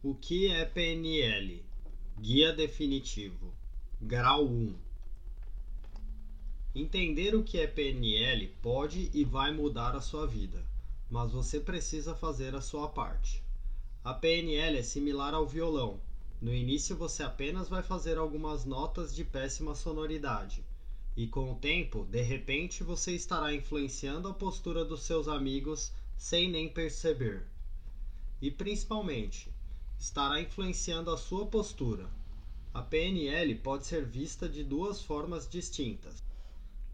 O que é PNL? Guia definitivo. Grau 1. Entender o que é PNL pode e vai mudar a sua vida, mas você precisa fazer a sua parte. A PNL é similar ao violão. No início você apenas vai fazer algumas notas de péssima sonoridade, e com o tempo, de repente, você estará influenciando a postura dos seus amigos sem nem perceber. E principalmente, estará influenciando a sua postura. A PNL pode ser vista de duas formas distintas.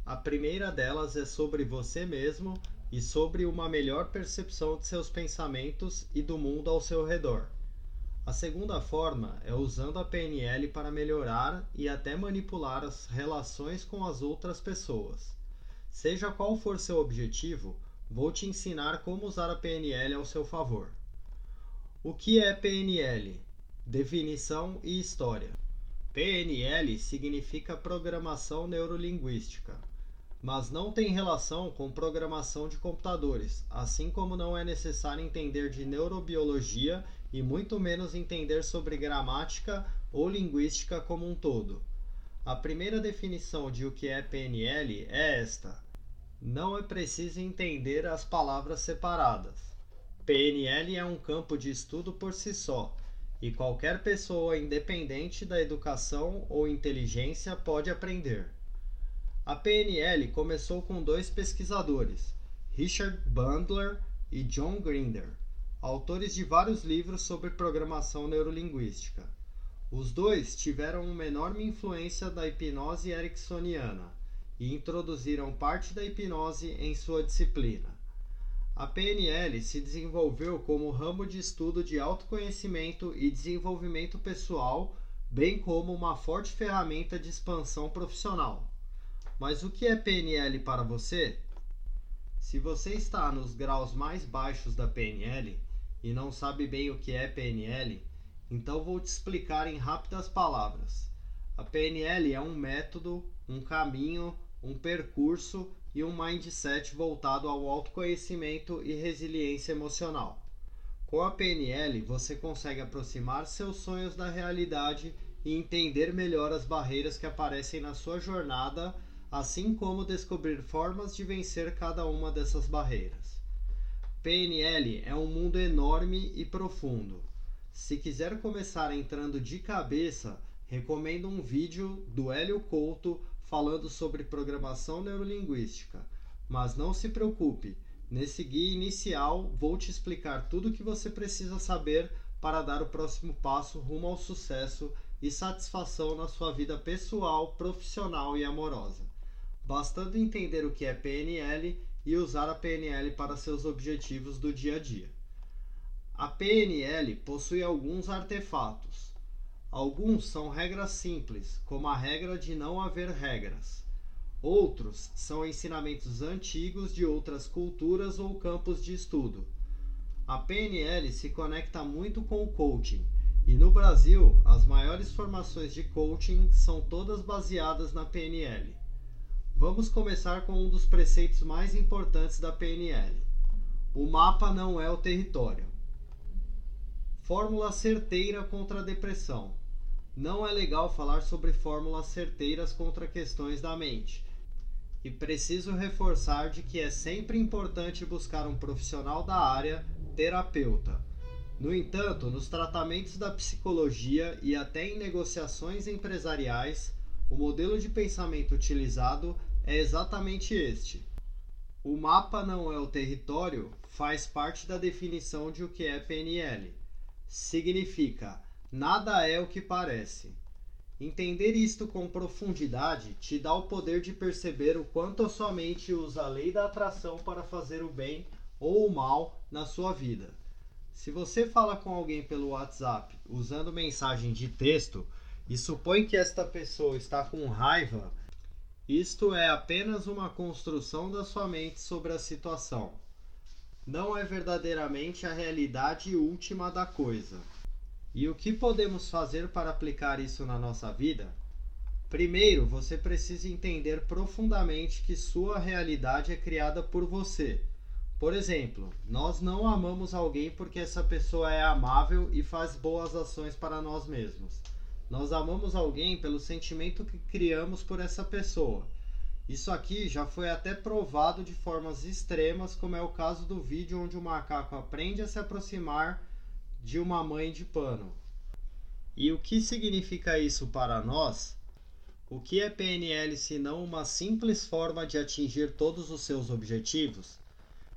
A primeira delas é sobre você mesmo e sobre uma melhor percepção de seus pensamentos e do mundo ao seu redor. A segunda forma é usando a PNL para melhorar e até manipular as relações com as outras pessoas. Seja qual for seu objetivo, vou te ensinar como usar a PNL ao seu favor. O que é PNL? Definição e história. PNL significa programação neurolinguística, mas não tem relação com programação de computadores, assim como não é necessário entender de neurobiologia e muito menos entender sobre gramática ou linguística como um todo. A primeira definição de o que é PNL é esta: não é preciso entender as palavras separadas. PNL é um campo de estudo por si só, e qualquer pessoa, independente da educação ou inteligência, pode aprender. A PNL começou com dois pesquisadores, Richard Bandler e John Grinder autores de vários livros sobre programação neurolinguística. Os dois tiveram uma enorme influência da hipnose ericksoniana e introduziram parte da hipnose em sua disciplina. A PNL se desenvolveu como ramo de estudo de autoconhecimento e desenvolvimento pessoal, bem como uma forte ferramenta de expansão profissional. Mas o que é PNL para você? Se você está nos graus mais baixos da PNL, e não sabe bem o que é PNL, então vou te explicar em rápidas palavras. A PNL é um método, um caminho, um percurso e um mindset voltado ao autoconhecimento e resiliência emocional. Com a PNL, você consegue aproximar seus sonhos da realidade e entender melhor as barreiras que aparecem na sua jornada, assim como descobrir formas de vencer cada uma dessas barreiras. PNL é um mundo enorme e profundo. Se quiser começar entrando de cabeça, recomendo um vídeo do Hélio Couto falando sobre programação neurolinguística. Mas não se preocupe, nesse guia inicial vou te explicar tudo o que você precisa saber para dar o próximo passo rumo ao sucesso e satisfação na sua vida pessoal, profissional e amorosa. Bastando entender o que é PNL e usar a PNL para seus objetivos do dia a dia. A PNL possui alguns artefatos. Alguns são regras simples, como a regra de não haver regras. Outros são ensinamentos antigos de outras culturas ou campos de estudo. A PNL se conecta muito com o coaching, e no Brasil, as maiores formações de coaching são todas baseadas na PNL. Vamos começar com um dos preceitos mais importantes da PNL. O mapa não é o território. Fórmula certeira contra a depressão. Não é legal falar sobre fórmulas certeiras contra questões da mente. E preciso reforçar de que é sempre importante buscar um profissional da área, terapeuta. No entanto, nos tratamentos da psicologia e até em negociações empresariais, o modelo de pensamento utilizado é exatamente este. O mapa não é o território faz parte da definição de o que é PNL. Significa nada é o que parece. Entender isto com profundidade te dá o poder de perceber o quanto a sua mente usa a lei da atração para fazer o bem ou o mal na sua vida. Se você fala com alguém pelo WhatsApp usando mensagem de texto, e supõe que esta pessoa está com raiva, isto é apenas uma construção da sua mente sobre a situação. Não é verdadeiramente a realidade última da coisa. E o que podemos fazer para aplicar isso na nossa vida? Primeiro, você precisa entender profundamente que sua realidade é criada por você. Por exemplo, nós não amamos alguém porque essa pessoa é amável e faz boas ações para nós mesmos. Nós amamos alguém pelo sentimento que criamos por essa pessoa. Isso aqui já foi até provado de formas extremas, como é o caso do vídeo onde o macaco aprende a se aproximar de uma mãe de pano. E o que significa isso para nós? O que é PNL se não uma simples forma de atingir todos os seus objetivos?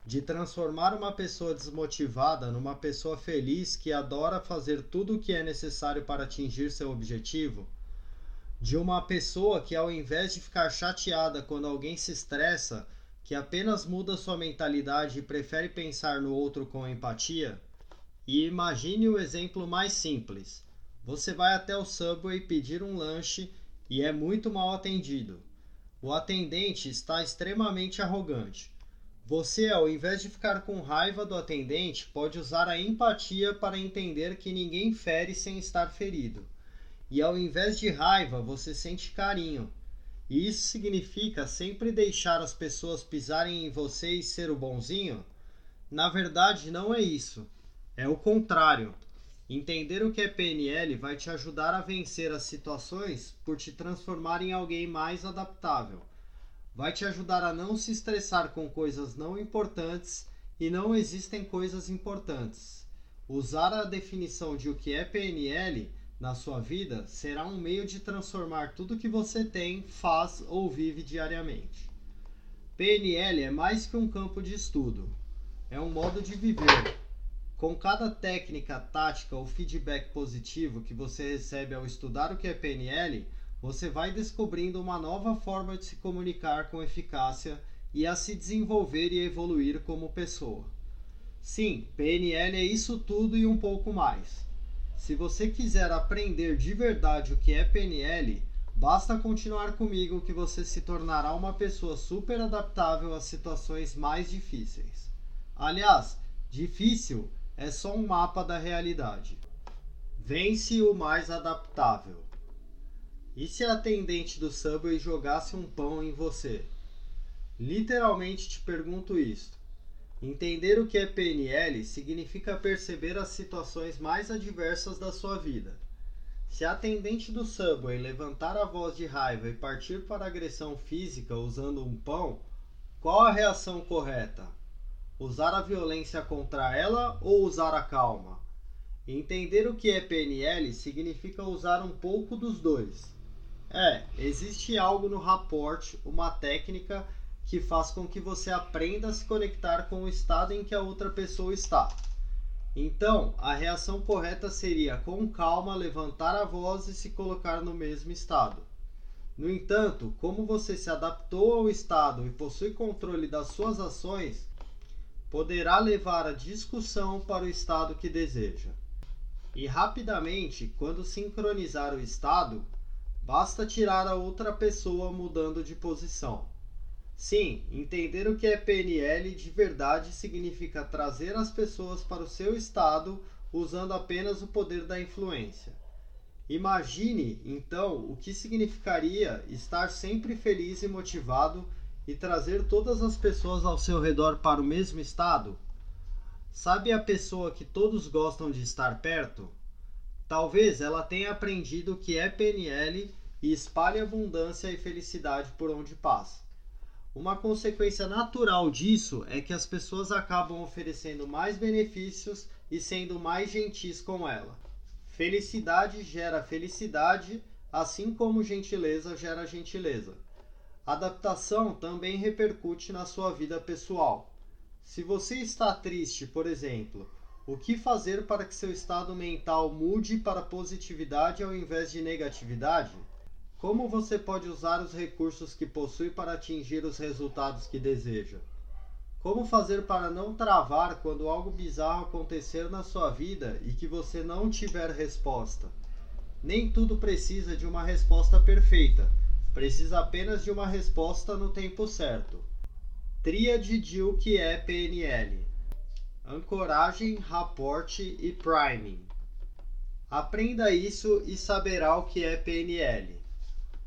De transformar uma pessoa desmotivada numa pessoa feliz que adora fazer tudo o que é necessário para atingir seu objetivo? De uma pessoa que, ao invés de ficar chateada quando alguém se estressa, que apenas muda sua mentalidade e prefere pensar no outro com empatia? E imagine o exemplo mais simples você vai até o Subway pedir um lanche e é muito mal atendido. O atendente está extremamente arrogante. Você, ao invés de ficar com raiva do atendente, pode usar a empatia para entender que ninguém fere sem estar ferido. E ao invés de raiva, você sente carinho. E isso significa sempre deixar as pessoas pisarem em você e ser o bonzinho? Na verdade, não é isso. É o contrário. Entender o que é PNL vai te ajudar a vencer as situações por te transformar em alguém mais adaptável. Vai te ajudar a não se estressar com coisas não importantes e não existem coisas importantes. Usar a definição de o que é PNL na sua vida será um meio de transformar tudo que você tem, faz ou vive diariamente. PNL é mais que um campo de estudo, é um modo de viver com cada técnica, tática ou feedback positivo que você recebe ao estudar o que é PNL, você vai descobrindo uma nova forma de se comunicar com eficácia e a se desenvolver e evoluir como pessoa. Sim, PNL é isso tudo e um pouco mais. Se você quiser aprender de verdade o que é PNL, basta continuar comigo que você se tornará uma pessoa super adaptável às situações mais difíceis. Aliás, difícil é só um mapa da realidade. Vence o mais adaptável. E se a atendente do Subway jogasse um pão em você? Literalmente te pergunto isto. Entender o que é PNL significa perceber as situações mais adversas da sua vida. Se a atendente do Subway levantar a voz de raiva e partir para agressão física usando um pão, qual a reação correta? Usar a violência contra ela ou usar a calma? Entender o que é PNL significa usar um pouco dos dois. É, existe algo no rapport, uma técnica que faz com que você aprenda a se conectar com o estado em que a outra pessoa está. Então, a reação correta seria, com calma, levantar a voz e se colocar no mesmo estado. No entanto, como você se adaptou ao estado e possui controle das suas ações, poderá levar a discussão para o estado que deseja. E rapidamente, quando sincronizar o estado, basta tirar a outra pessoa mudando de posição. Sim, entender o que é PNL de verdade significa trazer as pessoas para o seu estado usando apenas o poder da influência. Imagine, então, o que significaria estar sempre feliz e motivado e trazer todas as pessoas ao seu redor para o mesmo estado? Sabe a pessoa que todos gostam de estar perto? Talvez ela tenha aprendido que é PNL e espalhe abundância e felicidade por onde passa. Uma consequência natural disso é que as pessoas acabam oferecendo mais benefícios e sendo mais gentis com ela. Felicidade gera felicidade, assim como gentileza gera gentileza. Adaptação também repercute na sua vida pessoal. Se você está triste, por exemplo, o que fazer para que seu estado mental mude para positividade ao invés de negatividade? Como você pode usar os recursos que possui para atingir os resultados que deseja? Como fazer para não travar quando algo bizarro acontecer na sua vida e que você não tiver resposta? Nem tudo precisa de uma resposta perfeita Precisa apenas de uma resposta no tempo certo. Tríade de o que é PNL: ancoragem, raporte e priming. Aprenda isso e saberá o que é PNL.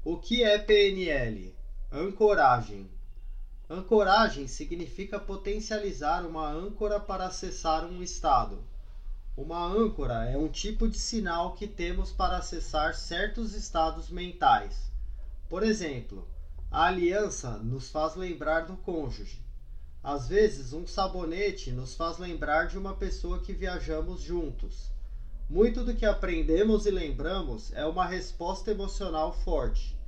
O que é PNL? Ancoragem. Ancoragem significa potencializar uma âncora para acessar um estado. Uma âncora é um tipo de sinal que temos para acessar certos estados mentais. Por exemplo, a aliança nos faz lembrar do cônjuge. Às vezes, um sabonete nos faz lembrar de uma pessoa que viajamos juntos. Muito do que aprendemos e lembramos é uma resposta emocional forte.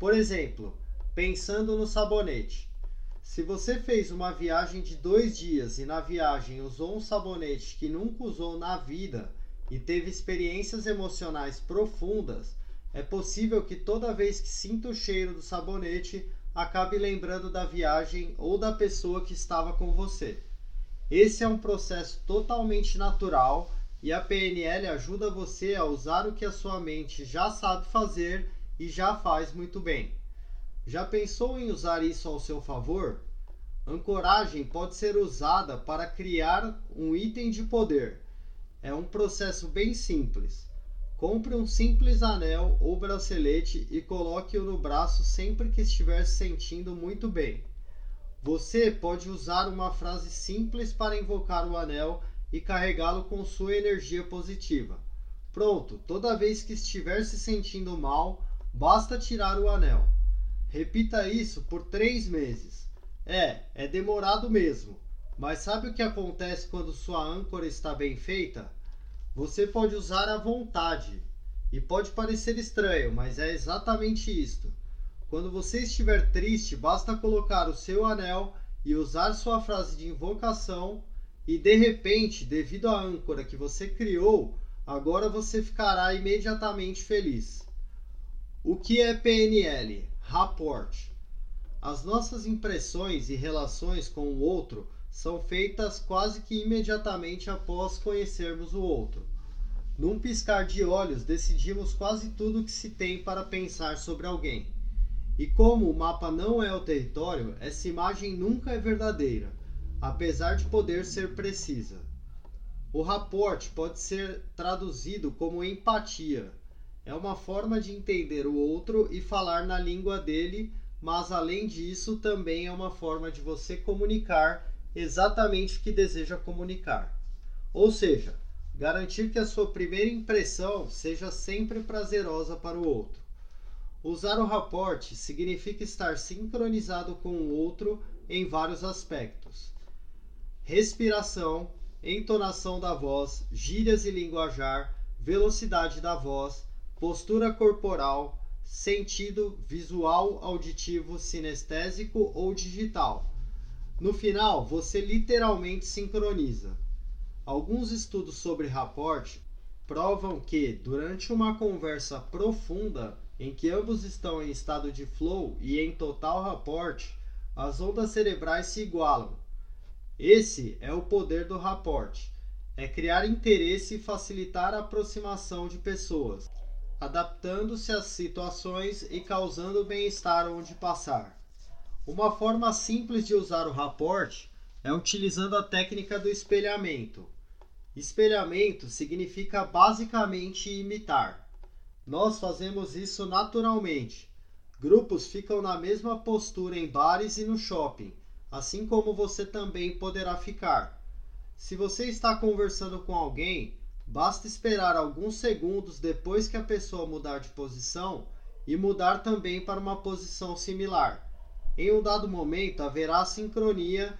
Por exemplo, pensando no sabonete. Se você fez uma viagem de dois dias e na viagem usou um sabonete que nunca usou na vida e teve experiências emocionais profundas, é possível que toda vez que sinta o cheiro do sabonete, acabe lembrando da viagem ou da pessoa que estava com você. Esse é um processo totalmente natural e a PNL ajuda você a usar o que a sua mente já sabe fazer e já faz muito bem. Já pensou em usar isso ao seu favor? Ancoragem pode ser usada para criar um item de poder. É um processo bem simples. Compre um simples anel ou bracelete e coloque-o no braço sempre que estiver se sentindo muito bem. Você pode usar uma frase simples para invocar o anel e carregá-lo com sua energia positiva. Pronto, toda vez que estiver se sentindo mal, basta tirar o anel. Repita isso por três meses. É, é demorado mesmo, mas sabe o que acontece quando sua âncora está bem feita? Você pode usar à vontade. E pode parecer estranho, mas é exatamente isto. Quando você estiver triste, basta colocar o seu anel e usar sua frase de invocação, e de repente, devido à âncora que você criou, agora você ficará imediatamente feliz. O que é PNL? Rapport. As nossas impressões e relações com o outro são feitas quase que imediatamente após conhecermos o outro. Num piscar de olhos, decidimos quase tudo o que se tem para pensar sobre alguém. E como o mapa não é o território, essa imagem nunca é verdadeira, apesar de poder ser precisa. O rapport pode ser traduzido como empatia. É uma forma de entender o outro e falar na língua dele, mas além disso, também é uma forma de você comunicar exatamente o que deseja comunicar. Ou seja, garantir que a sua primeira impressão seja sempre prazerosa para o outro. Usar o raporte significa estar sincronizado com o outro em vários aspectos: respiração, entonação da voz, gírias e linguajar, velocidade da voz, postura corporal, sentido visual, auditivo, sinestésico ou digital. No final, você literalmente sincroniza. Alguns estudos sobre rapport provam que, durante uma conversa profunda em que ambos estão em estado de flow e em total rapport, as ondas cerebrais se igualam. Esse é o poder do rapport. É criar interesse e facilitar a aproximação de pessoas, adaptando-se às situações e causando bem-estar onde passar. Uma forma simples de usar o rapport é utilizando a técnica do espelhamento. Espelhamento significa basicamente imitar. Nós fazemos isso naturalmente. Grupos ficam na mesma postura em bares e no shopping, assim como você também poderá ficar. Se você está conversando com alguém, basta esperar alguns segundos depois que a pessoa mudar de posição e mudar também para uma posição similar. Em um dado momento haverá sincronia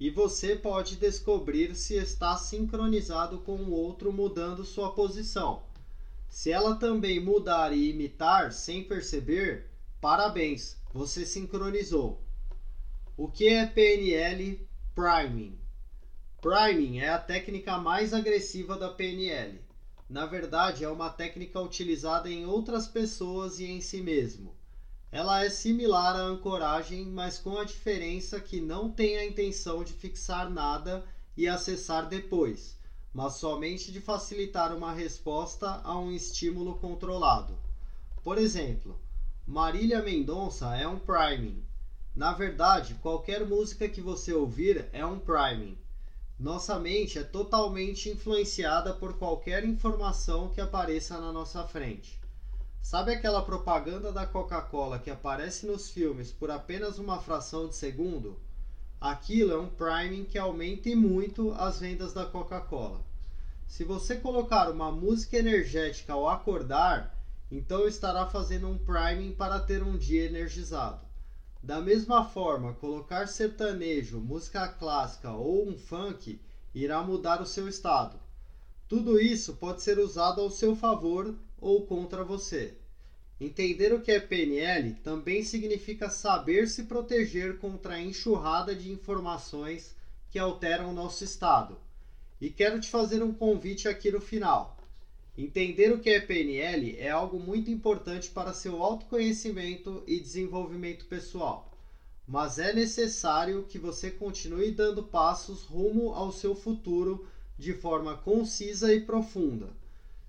e você pode descobrir se está sincronizado com o outro mudando sua posição. Se ela também mudar e imitar sem perceber, parabéns, você sincronizou. O que é PNL Priming? Priming é a técnica mais agressiva da PNL. Na verdade, é uma técnica utilizada em outras pessoas e em si mesmo. Ela é similar à ancoragem, mas com a diferença que não tem a intenção de fixar nada e acessar depois, mas somente de facilitar uma resposta a um estímulo controlado. Por exemplo, Marília Mendonça é um priming. Na verdade, qualquer música que você ouvir é um priming. Nossa mente é totalmente influenciada por qualquer informação que apareça na nossa frente. Sabe aquela propaganda da Coca-Cola que aparece nos filmes por apenas uma fração de segundo? Aquilo é um priming que aumenta muito as vendas da Coca-Cola. Se você colocar uma música energética ao acordar, então estará fazendo um priming para ter um dia energizado. Da mesma forma, colocar sertanejo, música clássica ou um funk irá mudar o seu estado. Tudo isso pode ser usado ao seu favor ou contra você. Entender o que é PNL também significa saber se proteger contra a enxurrada de informações que alteram o nosso estado. E quero te fazer um convite aqui no final. Entender o que é PNL é algo muito importante para seu autoconhecimento e desenvolvimento pessoal, mas é necessário que você continue dando passos rumo ao seu futuro de forma concisa e profunda.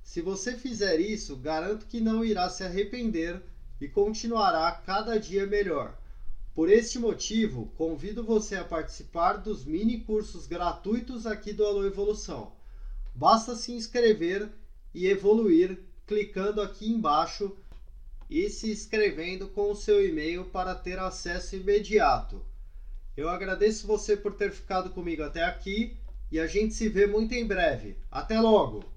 Se você fizer isso, garanto que não irá se arrepender e continuará cada dia melhor. Por este motivo, convido você a participar dos mini cursos gratuitos aqui do Alô Evolução. Basta se inscrever e evoluir clicando aqui embaixo e se inscrevendo com o seu e-mail para ter acesso imediato. Eu agradeço você por ter ficado comigo até aqui e a gente se vê muito em breve. Até logo!